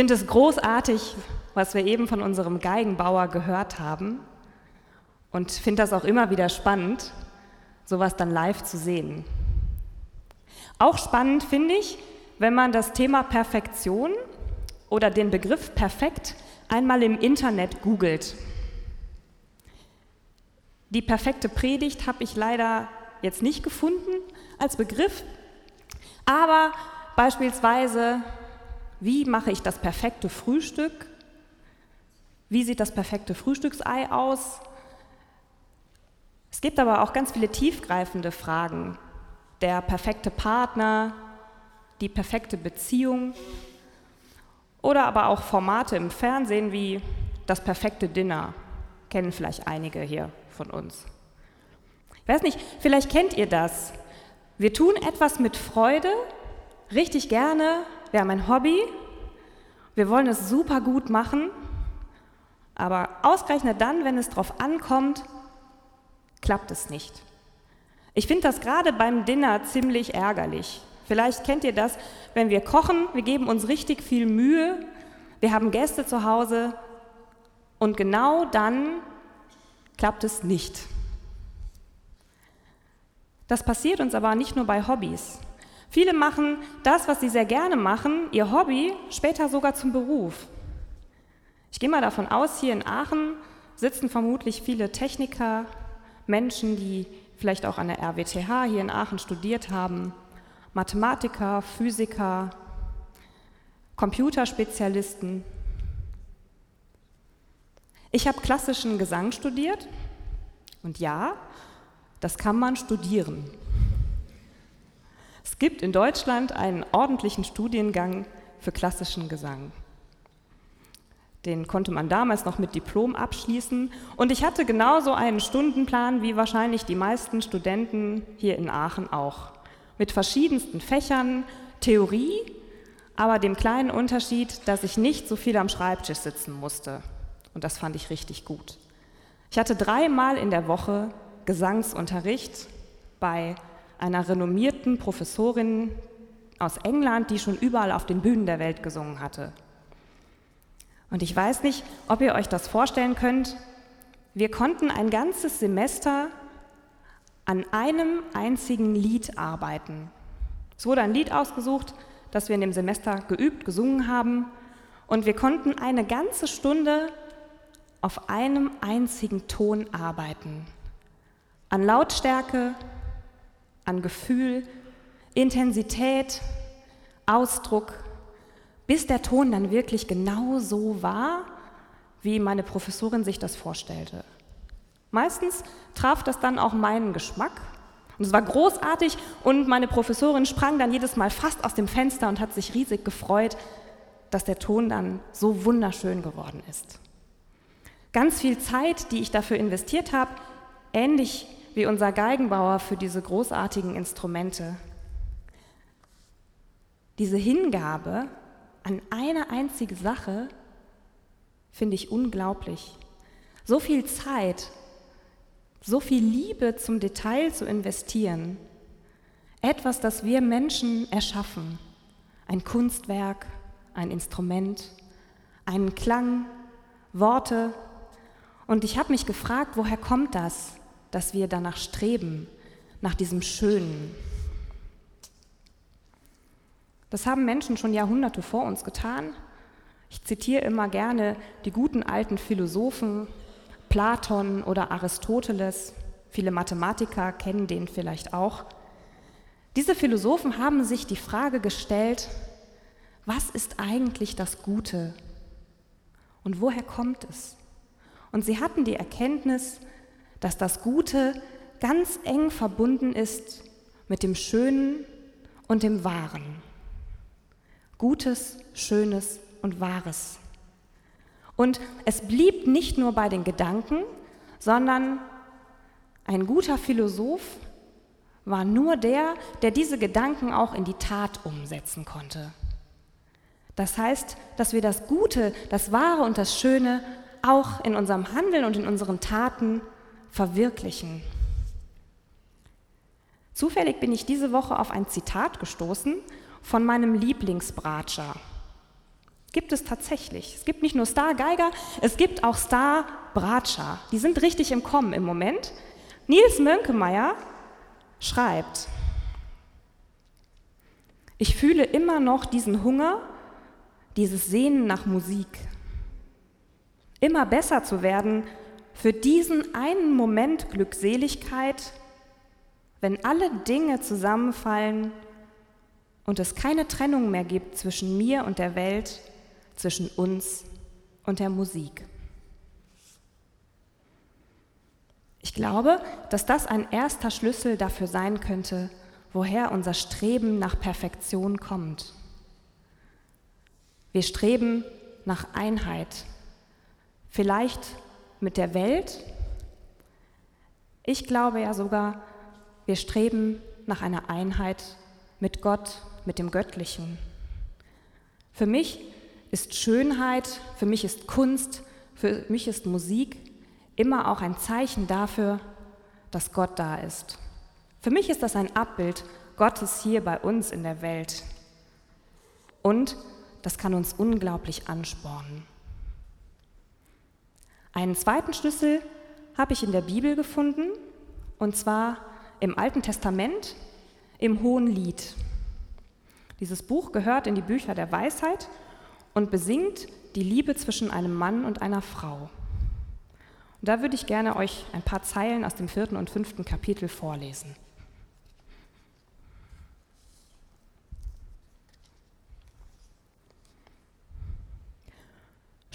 finde es großartig, was wir eben von unserem Geigenbauer gehört haben und finde das auch immer wieder spannend, sowas dann live zu sehen. Auch spannend finde ich, wenn man das Thema Perfektion oder den Begriff perfekt einmal im Internet googelt. Die perfekte Predigt habe ich leider jetzt nicht gefunden als Begriff, aber beispielsweise, wie mache ich das perfekte Frühstück? Wie sieht das perfekte Frühstücksei aus? Es gibt aber auch ganz viele tiefgreifende Fragen. Der perfekte Partner, die perfekte Beziehung oder aber auch Formate im Fernsehen wie das perfekte Dinner. Kennen vielleicht einige hier von uns. Ich weiß nicht, vielleicht kennt ihr das. Wir tun etwas mit Freude, richtig gerne, wir haben ein Hobby, wir wollen es super gut machen, aber ausgerechnet dann, wenn es darauf ankommt, klappt es nicht. Ich finde das gerade beim Dinner ziemlich ärgerlich. Vielleicht kennt ihr das, wenn wir kochen, wir geben uns richtig viel Mühe, wir haben Gäste zu Hause und genau dann klappt es nicht. Das passiert uns aber nicht nur bei Hobbys. Viele machen das, was sie sehr gerne machen, ihr Hobby, später sogar zum Beruf. Ich gehe mal davon aus, hier in Aachen sitzen vermutlich viele Techniker, Menschen, die vielleicht auch an der RWTH hier in Aachen studiert haben, Mathematiker, Physiker, Computerspezialisten. Ich habe klassischen Gesang studiert und ja, das kann man studieren. Es gibt in Deutschland einen ordentlichen Studiengang für klassischen Gesang. Den konnte man damals noch mit Diplom abschließen. Und ich hatte genauso einen Stundenplan wie wahrscheinlich die meisten Studenten hier in Aachen auch mit verschiedensten Fächern, Theorie, aber dem kleinen Unterschied, dass ich nicht so viel am Schreibtisch sitzen musste. Und das fand ich richtig gut. Ich hatte dreimal in der Woche Gesangsunterricht bei einer renommierten Professorin aus England, die schon überall auf den Bühnen der Welt gesungen hatte. Und ich weiß nicht, ob ihr euch das vorstellen könnt. Wir konnten ein ganzes Semester an einem einzigen Lied arbeiten. Es wurde ein Lied ausgesucht, das wir in dem Semester geübt, gesungen haben, und wir konnten eine ganze Stunde auf einem einzigen Ton arbeiten. An Lautstärke, an Gefühl, Intensität, Ausdruck, bis der Ton dann wirklich genau so war, wie meine Professorin sich das vorstellte. Meistens traf das dann auch meinen Geschmack. Und es war großartig und meine Professorin sprang dann jedes Mal fast aus dem Fenster und hat sich riesig gefreut, dass der Ton dann so wunderschön geworden ist. Ganz viel Zeit, die ich dafür investiert habe, ähnlich wie unser Geigenbauer für diese großartigen Instrumente. Diese Hingabe an eine einzige Sache finde ich unglaublich. So viel Zeit so viel Liebe zum Detail zu investieren. Etwas, das wir Menschen erschaffen. Ein Kunstwerk, ein Instrument, einen Klang, Worte. Und ich habe mich gefragt, woher kommt das, dass wir danach streben, nach diesem Schönen. Das haben Menschen schon Jahrhunderte vor uns getan. Ich zitiere immer gerne die guten alten Philosophen Platon oder Aristoteles, viele Mathematiker kennen den vielleicht auch. Diese Philosophen haben sich die Frage gestellt, was ist eigentlich das Gute und woher kommt es? Und sie hatten die Erkenntnis, dass das Gute ganz eng verbunden ist mit dem Schönen und dem Wahren. Gutes, Schönes und Wahres. Und es blieb nicht nur bei den Gedanken, sondern ein guter Philosoph war nur der, der diese Gedanken auch in die Tat umsetzen konnte. Das heißt, dass wir das Gute, das Wahre und das Schöne auch in unserem Handeln und in unseren Taten verwirklichen. Zufällig bin ich diese Woche auf ein Zitat gestoßen von meinem Lieblingsbratscher. Gibt es tatsächlich. Es gibt nicht nur Star Geiger, es gibt auch Star Bratscher. Die sind richtig im Kommen im Moment. Nils Mönkemeyer schreibt, ich fühle immer noch diesen Hunger, dieses Sehnen nach Musik. Immer besser zu werden für diesen einen Moment Glückseligkeit, wenn alle Dinge zusammenfallen und es keine Trennung mehr gibt zwischen mir und der Welt, zwischen uns und der Musik. Ich glaube, dass das ein erster Schlüssel dafür sein könnte, woher unser Streben nach Perfektion kommt. Wir streben nach Einheit, vielleicht mit der Welt. Ich glaube ja sogar, wir streben nach einer Einheit mit Gott, mit dem Göttlichen. Für mich ist Schönheit, für mich ist Kunst, für mich ist Musik immer auch ein Zeichen dafür, dass Gott da ist. Für mich ist das ein Abbild Gottes hier bei uns in der Welt. Und das kann uns unglaublich anspornen. Einen zweiten Schlüssel habe ich in der Bibel gefunden, und zwar im Alten Testament, im Hohen Lied. Dieses Buch gehört in die Bücher der Weisheit und besingt die Liebe zwischen einem Mann und einer Frau. Und da würde ich gerne euch ein paar Zeilen aus dem vierten und fünften Kapitel vorlesen.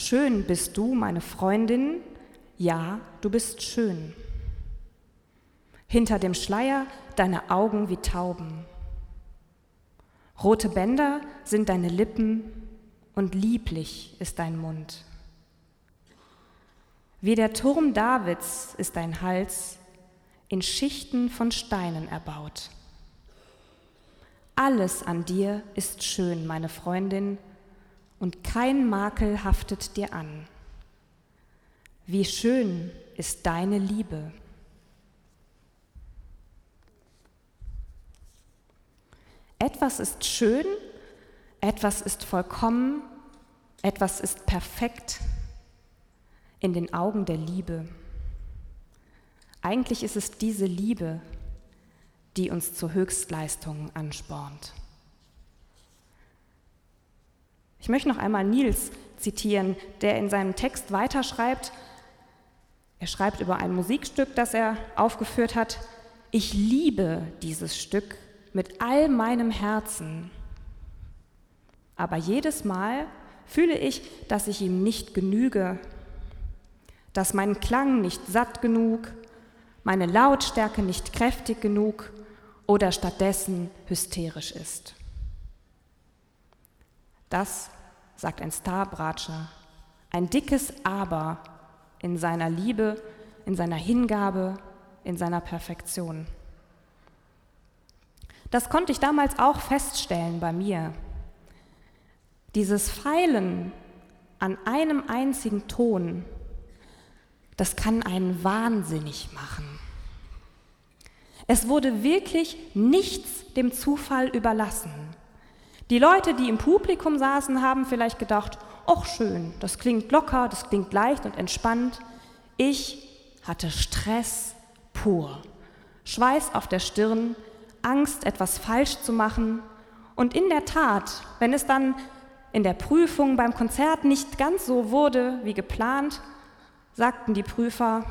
Schön bist du, meine Freundin, ja, du bist schön. Hinter dem Schleier deine Augen wie Tauben. Rote Bänder sind deine Lippen und lieblich ist dein Mund. Wie der Turm Davids ist dein Hals in Schichten von Steinen erbaut. Alles an dir ist schön, meine Freundin, und kein Makel haftet dir an. Wie schön ist deine Liebe. Etwas ist schön, etwas ist vollkommen, etwas ist perfekt in den Augen der Liebe. Eigentlich ist es diese Liebe, die uns zu Höchstleistungen anspornt. Ich möchte noch einmal Nils zitieren, der in seinem Text weiterschreibt. Er schreibt über ein Musikstück, das er aufgeführt hat. Ich liebe dieses Stück mit all meinem Herzen. Aber jedes Mal fühle ich, dass ich ihm nicht genüge, dass mein Klang nicht satt genug, meine Lautstärke nicht kräftig genug oder stattdessen hysterisch ist. Das sagt ein Starbratscher, ein dickes Aber in seiner Liebe, in seiner Hingabe, in seiner Perfektion. Das konnte ich damals auch feststellen bei mir. Dieses Feilen an einem einzigen Ton, das kann einen wahnsinnig machen. Es wurde wirklich nichts dem Zufall überlassen. Die Leute, die im Publikum saßen, haben vielleicht gedacht, ach schön, das klingt locker, das klingt leicht und entspannt. Ich hatte Stress pur. Schweiß auf der Stirn, Angst, etwas falsch zu machen. Und in der Tat, wenn es dann in der Prüfung beim Konzert nicht ganz so wurde wie geplant, sagten die Prüfer,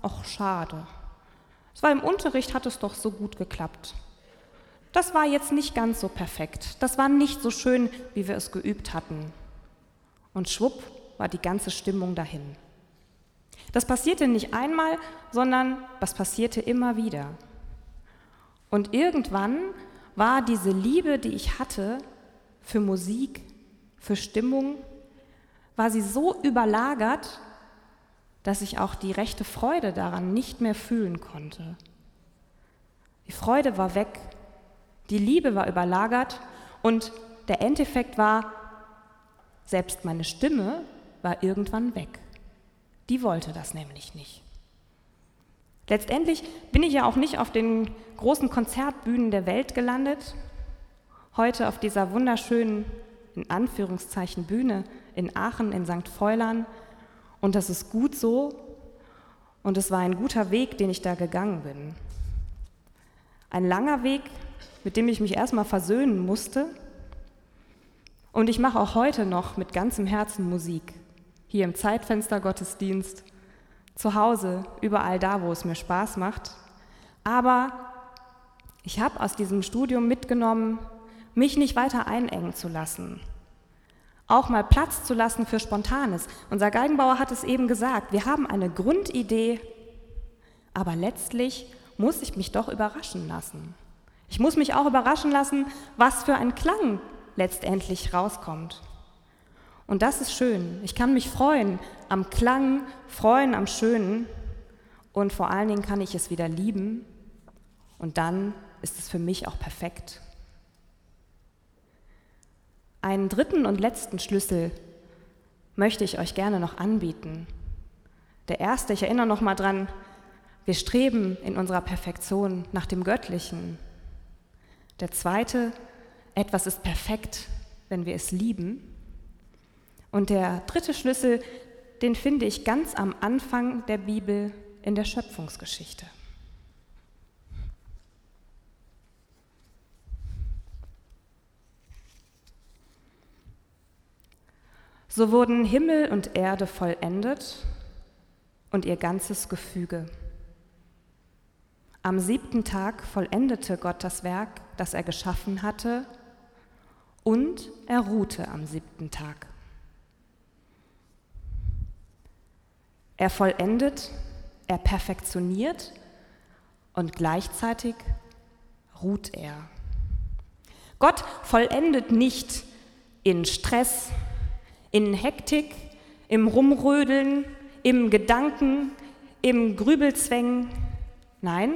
ach schade. Es war im Unterricht, hat es doch so gut geklappt das war jetzt nicht ganz so perfekt. Das war nicht so schön, wie wir es geübt hatten. Und schwupp war die ganze Stimmung dahin. Das passierte nicht einmal, sondern das passierte immer wieder. Und irgendwann war diese Liebe, die ich hatte für Musik, für Stimmung, war sie so überlagert, dass ich auch die rechte Freude daran nicht mehr fühlen konnte. Die Freude war weg, die Liebe war überlagert und der Endeffekt war, selbst meine Stimme war irgendwann weg. Die wollte das nämlich nicht. Letztendlich bin ich ja auch nicht auf den großen Konzertbühnen der Welt gelandet, heute auf dieser wunderschönen in Anführungszeichen Bühne in Aachen, in St. Feulan. Und das ist gut so. Und es war ein guter Weg, den ich da gegangen bin. Ein langer Weg, mit dem ich mich erstmal versöhnen musste. Und ich mache auch heute noch mit ganzem Herzen Musik. Hier im Zeitfenster Gottesdienst, zu Hause, überall da, wo es mir Spaß macht. Aber ich habe aus diesem Studium mitgenommen, mich nicht weiter einengen zu lassen. Auch mal Platz zu lassen für Spontanes. Unser Geigenbauer hat es eben gesagt, wir haben eine Grundidee, aber letztlich muss ich mich doch überraschen lassen. Ich muss mich auch überraschen lassen, was für ein Klang letztendlich rauskommt. Und das ist schön. Ich kann mich freuen am Klang, freuen am Schönen und vor allen Dingen kann ich es wieder lieben und dann ist es für mich auch perfekt. Einen dritten und letzten Schlüssel möchte ich euch gerne noch anbieten. Der erste, ich erinnere noch mal dran, wir streben in unserer Perfektion nach dem Göttlichen. Der zweite, etwas ist perfekt, wenn wir es lieben. Und der dritte Schlüssel, den finde ich ganz am Anfang der Bibel in der Schöpfungsgeschichte. So wurden Himmel und Erde vollendet und ihr ganzes Gefüge. Am siebten Tag vollendete Gott das Werk, das er geschaffen hatte, und er ruhte am siebten Tag. Er vollendet, er perfektioniert und gleichzeitig ruht er. Gott vollendet nicht in Stress, in Hektik, im Rumrödeln, im Gedanken, im Grübelzwängen. Nein,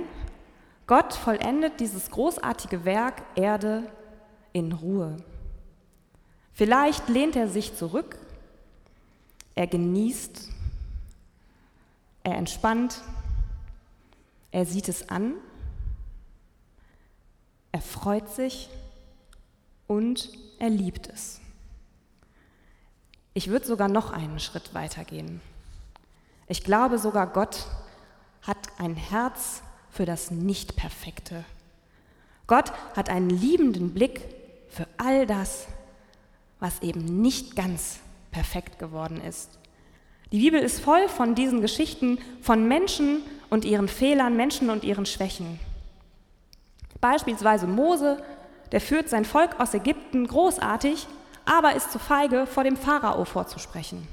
Gott vollendet dieses großartige Werk Erde in Ruhe. Vielleicht lehnt er sich zurück, er genießt, er entspannt, er sieht es an, er freut sich und er liebt es. Ich würde sogar noch einen Schritt weiter gehen. Ich glaube sogar, Gott hat ein Herz für das Nicht-Perfekte. Gott hat einen liebenden Blick für all das, was eben nicht ganz perfekt geworden ist. Die Bibel ist voll von diesen Geschichten von Menschen und ihren Fehlern, Menschen und ihren Schwächen. Beispielsweise Mose, der führt sein Volk aus Ägypten großartig aber ist zu feige, vor dem Pharao vorzusprechen.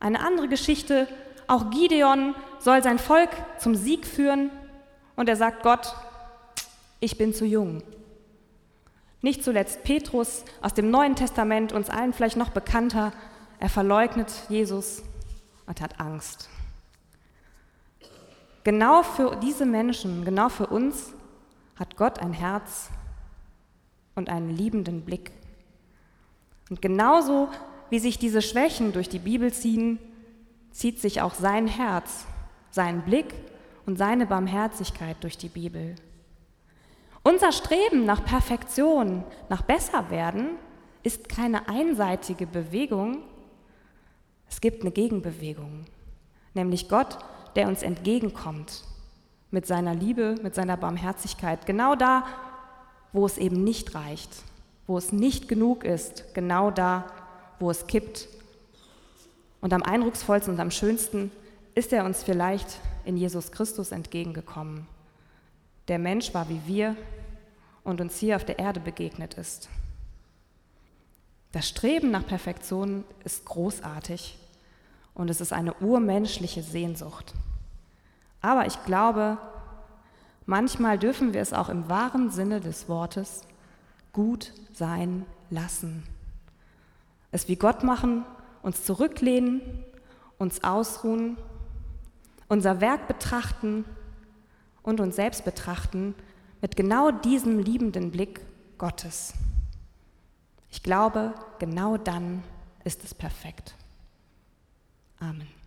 Eine andere Geschichte, auch Gideon soll sein Volk zum Sieg führen und er sagt Gott, ich bin zu jung. Nicht zuletzt Petrus aus dem Neuen Testament, uns allen vielleicht noch bekannter, er verleugnet Jesus und hat Angst. Genau für diese Menschen, genau für uns hat Gott ein Herz und einen liebenden Blick. Und genauso wie sich diese Schwächen durch die Bibel ziehen, zieht sich auch sein Herz, sein Blick und seine Barmherzigkeit durch die Bibel. Unser Streben nach Perfektion, nach Besserwerden, ist keine einseitige Bewegung, es gibt eine Gegenbewegung, nämlich Gott, der uns entgegenkommt mit seiner Liebe, mit seiner Barmherzigkeit, genau da, wo es eben nicht reicht, wo es nicht genug ist, genau da, wo es kippt. Und am eindrucksvollsten und am schönsten ist er uns vielleicht in Jesus Christus entgegengekommen. Der Mensch war wie wir und uns hier auf der Erde begegnet ist. Das Streben nach Perfektion ist großartig und es ist eine urmenschliche Sehnsucht. Aber ich glaube, manchmal dürfen wir es auch im wahren Sinne des Wortes gut sein lassen. Es wie Gott machen, uns zurücklehnen, uns ausruhen, unser Werk betrachten und uns selbst betrachten mit genau diesem liebenden Blick Gottes. Ich glaube, genau dann ist es perfekt. Amen.